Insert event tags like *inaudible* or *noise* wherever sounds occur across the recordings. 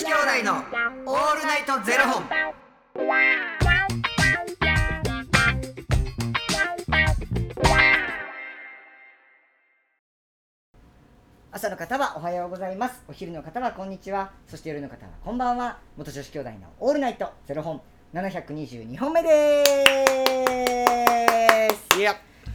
子兄弟のオールナイトゼロ本。朝の方はおはようございます。お昼の方はこんにちは。そして夜の方はこんばんは。元女子兄弟のオールナイトゼロ本。722本目です、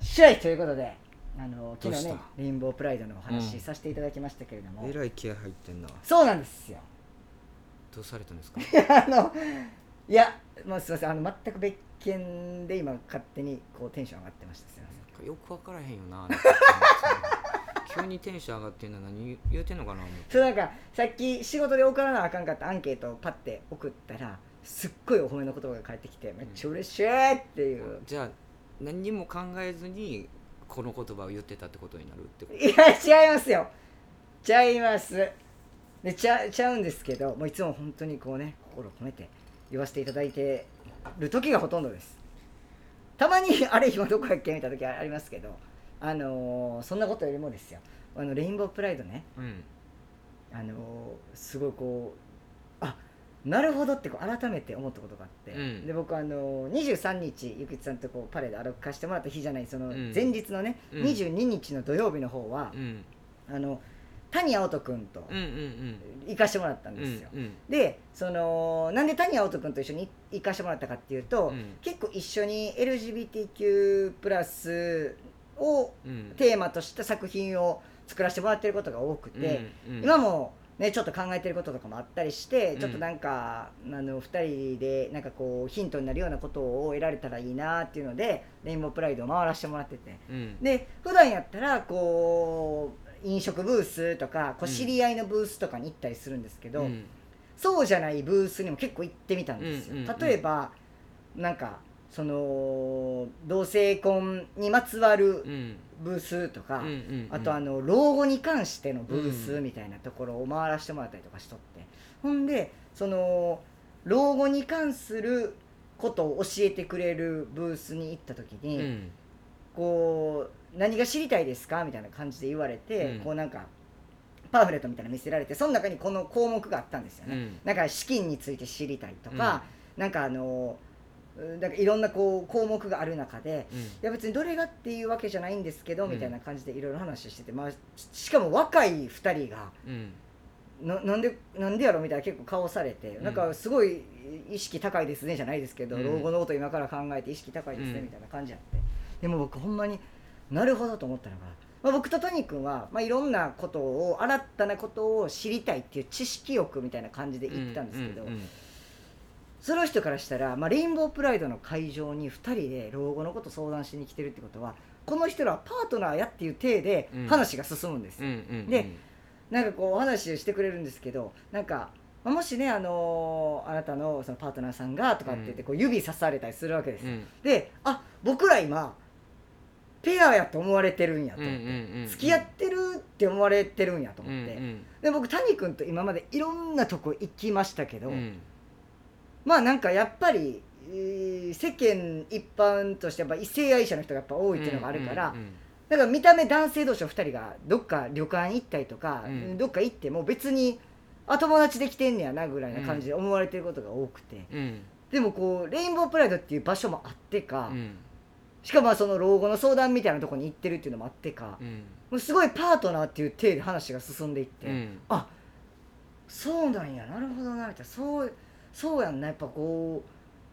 しゃいということであの昨日ねレインボープライドのお話させていただきましたけれども、えらい気合入ってんな。そうなんですよ。どうされたんですか？*laughs* あのいやもうすみません。あの全く別件で今勝手にこうテンション上がってました。すみません。よくわからへんよな。*laughs* 急にテンション上がってんの何？言うてんのかな。そうなんかさっき仕事で送らなあかんかったアンケートをパッて送ったらすっごいお褒めの言葉が返ってきてめっちゃ嬉しいっていう、じゃあ何にも考えずにこの言葉を言ってたってことになるってこと？いや違いますよ。ちゃいます。でちゃちゃうんですけどもういつも本当にこうね心を込めて言わせていただいてる時がほとんどです。たまに *laughs* あれ今どこやっけ？みたいな時ありますけどあのーそんなことよりもですよ。あのレインボープライドね。うん。あのーすごいこうあなるほどってこう改めて思ったことがあって、うんで僕あのー23日ゆきつさんとこうパレード歩かしてもらった日じゃないそのうん前日のね、うん22日の土曜日の方はう、ん。あの谷青人君とうんうんうん。行かしてもらったんうんですよ、うん。でそのなんで谷青人君と一緒に行かしてもらったかっていうと、うん結構一緒に LGBTQ+ プラスをうん。テーマとした作品を作らせてもらってることが多くて、うんうん今もねちょっと考えてることとかもあったりして、うん。ちょっとなんかあの2人でなんかこうヒントになるようなことを得られたらいいなっていうのでレインボープライドを回らせてもらってて。うん。で普段やったらこう飲食ブースとかこううん知り合いのブースとかに行ったりするんですけど、うん。そうじゃないブースにも結構行ってみたんですよ、例えばなんかその同性婚にまつわるうん。ブースとか、うんうん。あとあの老後に関してのブーうんスみたいなところを回らせてもらったりとかしとって、ほんでその老後に関することを教えてくれるブースに行った時に、うん。こう何が知りたいですかみたいな感じで言われて、うんこうなんかパンフレットみたいなの見せられてその中にこの項目があったんですよね、うんなんか資金について知りたいとか、なんかあのうんなんかいろんなこう項目がある中でうん。いや別にどれがっていうわけじゃないんですけど、うん。みたいな感じでいろいろ話してて、まあ、ししかも若い2人がうん。ななんでなんでやろみたいな結構顔されて、うん。なんかすごい意識高いですねじゃないですけど、うん。老後のこと今から考えて意識高いですねうん。みたいな感じやって。でも僕ほんまになるほどと思ったのが、まあ、僕と谷君は、まあ、いろんなことを新たなことを知りたいっていう知識欲みたいな感じで言ったんですけど、うんうんその人からしたら、まあ、レインボープライドの会場に2人で老後のこと相談しに来てるってことはこの人らはパートナーやっていう体でうん話が進むんですよ、うんうん。でなんかこうお話をしてくれるんですけどなんか、まあもしね、あのーあなたのそのパートナーさんがとかって言ってこう指さされたりするわけですよ、うん。であ僕ら今ペアやと思われてるんやとうん思って、うんうん。付き合ってるって思われてるんやとうん思って、うんで僕谷君と今までいろんなとこ行きましたけど、うん。まあなんかやっぱり、えー世間一般としてやっぱ異性愛者の人がやっぱ多いっていうのがあるから、だから見た目男性同士の2人がどっか旅館行ったりとか、うん。どっか行っても別にあ友達できてんねやなぐらいな感じで思われてることが多くて、うん。でもこうレインボープライドっていう場所もあってか、うん。しかもまあその老後の相談みたいなところに行ってるっていうのもあってか、うん。もうすごいパートナーっていう体で話が進んでいって、うん。あそうなんやなるほどなみたいなそうそうやんなやっぱこ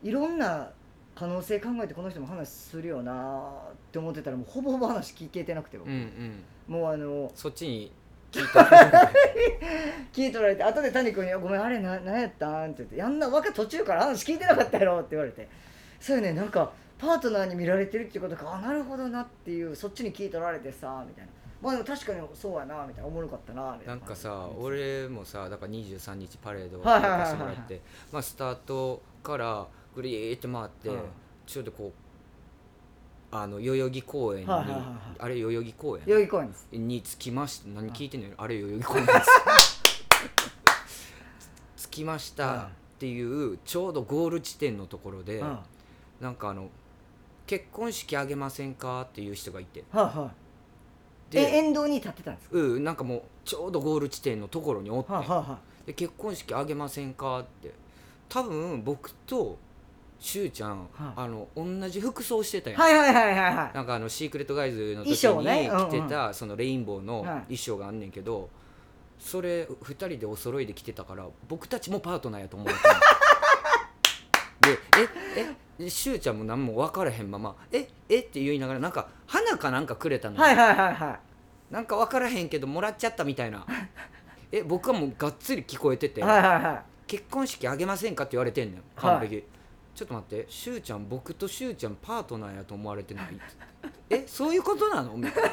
ういろんな可能性考えてこの人も話するよなって思ってたらもうほぼほぼ話聞けてなくて僕。うんうん。もうあのそっちに聞いた。*laughs* 聞い取られて後で谷君に「ごめんあれな何やったん?」って言って「やんなわけ途中から話聞いてなかったやろ」って言われて。そうよねなんかパートナーに見られてるっていうことかあなるほどなっていうそっちに聞い取られてさみたいなまあでも確かにそうやなみたいなおもろかったなみたいななんかさ俺もさだから23日パレードはいはいはいはい。行かせてもらってまあスタートからぐりーって回って、うん。ちょっとこうあの代々木公園に、はいはいはいはい。あれ代々木公園？代々木公園です。に着きました。何聞いてんのよ？*laughs* あれ代々木公園です。*laughs* 着きましたっていうちょうどゴール地点のところで、うん。はなんかあの結婚式あげませんか？っていう人がいて。いはいえで沿道に立ってたんですか？うんなんかもうちょうどゴール地点のところにおって、はいはいはで結婚式あげませんかって。多分僕としゅうちゃん、はいあの同じ服装してたやん、いはいはいはいはいはい。なんかあのシークレットガイズの時衣装ね。に着てたそのレインボーのはい。衣装があんねんけど、それ2人でお揃いで着てたから僕たちもパートナーやと思うて *laughs* でええしゅうちゃんも何も分からへんまま「ええって言いながらなんか花かなんかくれたの。よ、はいはいはいはいなんか分からへんけどもらっちゃったみたいな。え僕はもうがっつり聞こえてて、はいはいはい。結婚式あげませんかって言われてんのよ完璧、ちょっと待ってしゅうちゃん僕としゅうちゃんパートナーやと思われてない？えそういうことなの？みたいな。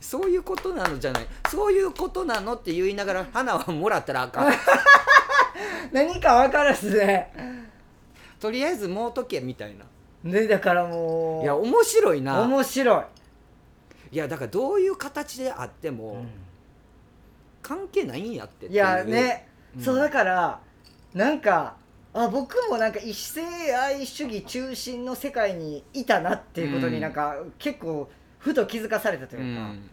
そういうことなのじゃない。そういうことなのって言いながら花はもらったらあかん。*laughs* 何か分からずね。とりあえずもうとけみたいな。ねだからもう。いや面白いな。面白い、いやだからどういう形であっても関係ないんやってっていやね、うん。そうだからなんかあ僕もなんか異性愛主義中心の世界にいたなっていうことうん。になんか結構ふと気づかされたとういうか、ん。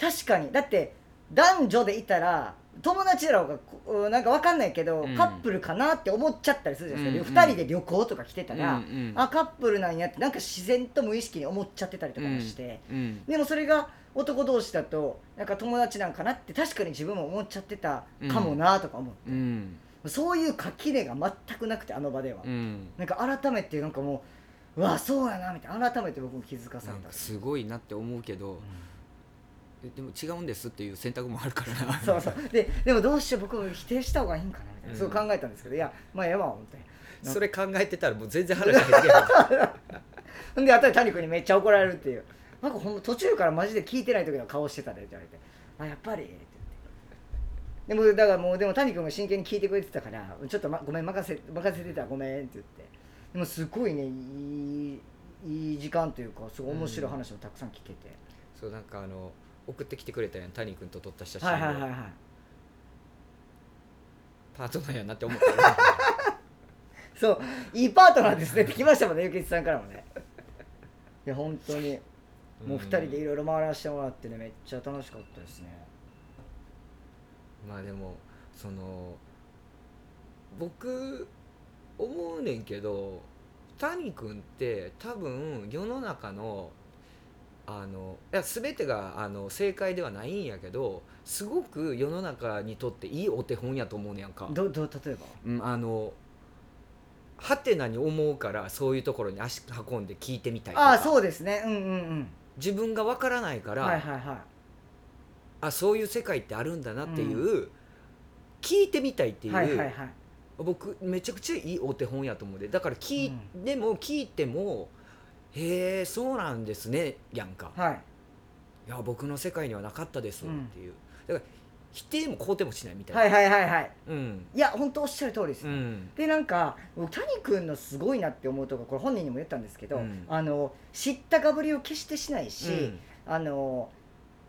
確かに。だって男女でいたら友達だろうがこなんかわかんないけど、うん。カップルかなって思っちゃったりするじゃないですか、うんで2人で旅行とか来てたら、うんうんあカップルなんやってなんか自然と無意識に思っちゃってたりとかもして、うんでもそれが男同士だとなんか友達なんかなって確かに自分も思っちゃってたかもなとか思う、うん。そういう垣根が全くなくてあの場では、うん。なんか改めてなんかもううわそうやなみたいな。改めて僕も気づかされた。すごいなって思うけど、えでも違うんですっていう選択もあるからな。そうそう。ででもどうしよう僕も否定した方がいいんかなみたいな、うん。そう考えたんですけどいやまあええわ思って。それ考えてたらもう全然話入って *laughs* んで後で谷君にめっちゃ怒られるっていう。なんかほんま途中からマジで聞いてない時の顔してたでって言われて「あやっぱり」って言って。でもだからもうでも谷君が真剣に聞いてくれてたから「ちょっと、ま、ごめん任せ任せてたらごめん」って言って。でもすごいねいいいい時間というかすごい面白い話をたくさん聞けて、そうなんかあの送ってきてくれたやん。谷君と撮った写真、はいはいはいはい。パートナーやなって思ったら *laughs* そういいパートナーですね。って来ましたもんねゆきつさんからもね。いや本当に。もう二人でいろいろ回らせてもらってねめっちゃ楽しかったですね。まあでもその僕思うねんけど谷君って多分世の中のあのいや全てがあの正解ではないんやけどすごく世の中にとっていいお手本やと思うねやんか。どどう例えば？うん、あのハテナに思うからそういうところに足運んで聞いてみたいとか。ああそうですね。うんうんうん。自分がわからないから、はいはいはい。あそういう世界ってあるんだなっていう、聞いてみたいっていう、はいはいはい。僕めちゃくちゃいいお手本やと思うで。だから聞い、でも聞いてもへえそうなんですねやんか。はい。いや僕の世界にはなかったですっうんていう、だから否定も肯定もしないみたいな、はいはいはいはい。うん。いや本当おっしゃる通りです、うん。でなんか僕谷君のすごいなって思うとここれ本人にも言ったんですけど、うん。あの知ったかぶりを決してしないし、うん。あの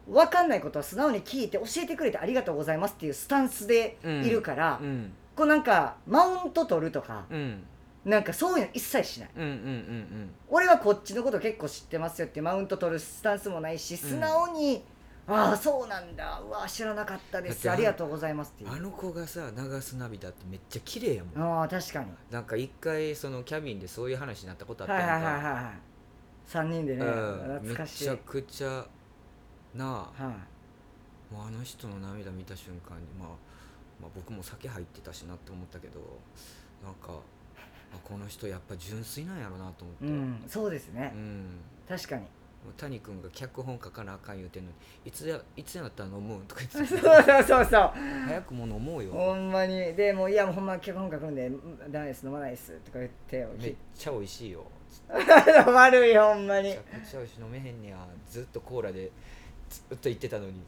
分かんないことは素直に聞いて教えてくれてありがとうございますっていうスタンスでいるから、うん。こうなんかマウント取るとかうんなんかそういうの一切しない。うんうんうん俺はこっちのこと結構知ってますよってマウント取るスタンスもないし素直に、ああそうなんだ。うわ知らなかったです。ありがとうございますっていう。あの子がさ流す涙ってめっちゃ綺麗やもん。ああ確かに。なんか一回そのキャビンでそういう話になったことあったはい。やんかはいはいはいはい。3人でね、うん、め懐かしい。ちゃくちゃなあはい。もうあの人の涙見た瞬間に、まあ、まあ僕も酒入ってたしなって思ったけどなんかあこの人やっぱ純粋なんやろなと思って、うんそうですね。う、ん。確かに。谷君が脚本書かなあかん言うてんのにいつやいつやったら飲むんとか言って *laughs* そうそうそうそう。早くもう飲もうよ。ほんまに。でもういやもうほんま脚本書くんでうんダメです飲まないですとか言ってめっちゃ美味しいよ。*laughs* 悪いほんまに。めちゃくちゃ美味しい飲めへんねや。ずっとコーラでずっと言ってたのに。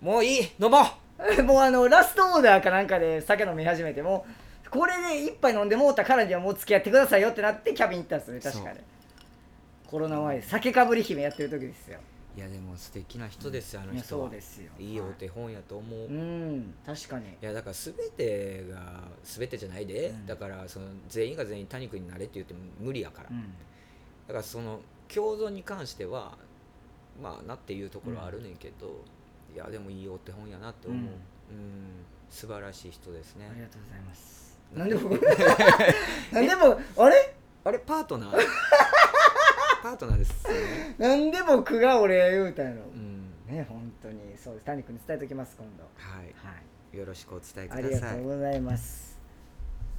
もういい飲もう。*laughs* もうあのラストオーダーかなんかで酒飲み始めてもこれで一杯飲んでもうたからにはもう付き合ってくださいよってなってキャビン行ったんですよね確かに。コロナ前酒かぶり姫やってる時ですよ。いやでも素敵な人ですよ、あの人は。そうですよ。いいお手本やと思う、うい。ん確かに。やだから全てが全てじゃないで、うん。だからその全員が全員谷君になれって言っても無理やから、うん。だからその共存に関してはまあなっていうところはあるねんけど、いやでもいいお手本やなって思う、うん。うん。素晴らしい人ですね。ありがとうございますなんで僕なんでもあれ？あれ？パートナー？*laughs* パートナーです。ねなんで僕が俺言うたんやろうん。ね本当に。そうです。谷君に伝えておきます今度。はい。はい。よろしくお伝えくありがださいとうございます。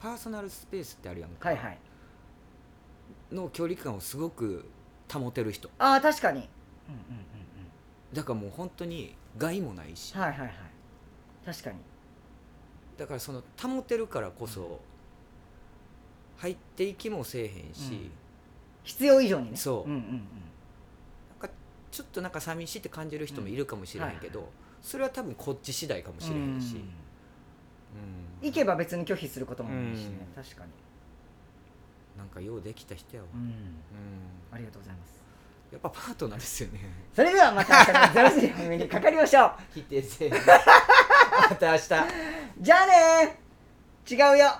パーソナルスペースってあるやんか、はいはい。の距離感をすごく保てる人。ああ確かに。うんうんうんうん。だからもう本当に害もないし。はいはいはい。確かに。だからその保てるからこそ入っていきもせえへんし、必要以上にね。そう。うんうんうん。なんかちょっとなんか寂しいって感じる人もいるかもしれへんけど、それは多分こっち次第かもしれへんし、うん行けば別に拒否することもないしね、うん。確かに、なんかようできた人やわ、うん、うん。ありがとうございます。やっぱパートナーですよね。それではまた明日のゼロ時のお目にかかりましょう。*laughs* 否定せ *laughs* また明日。じゃあねー。違うよ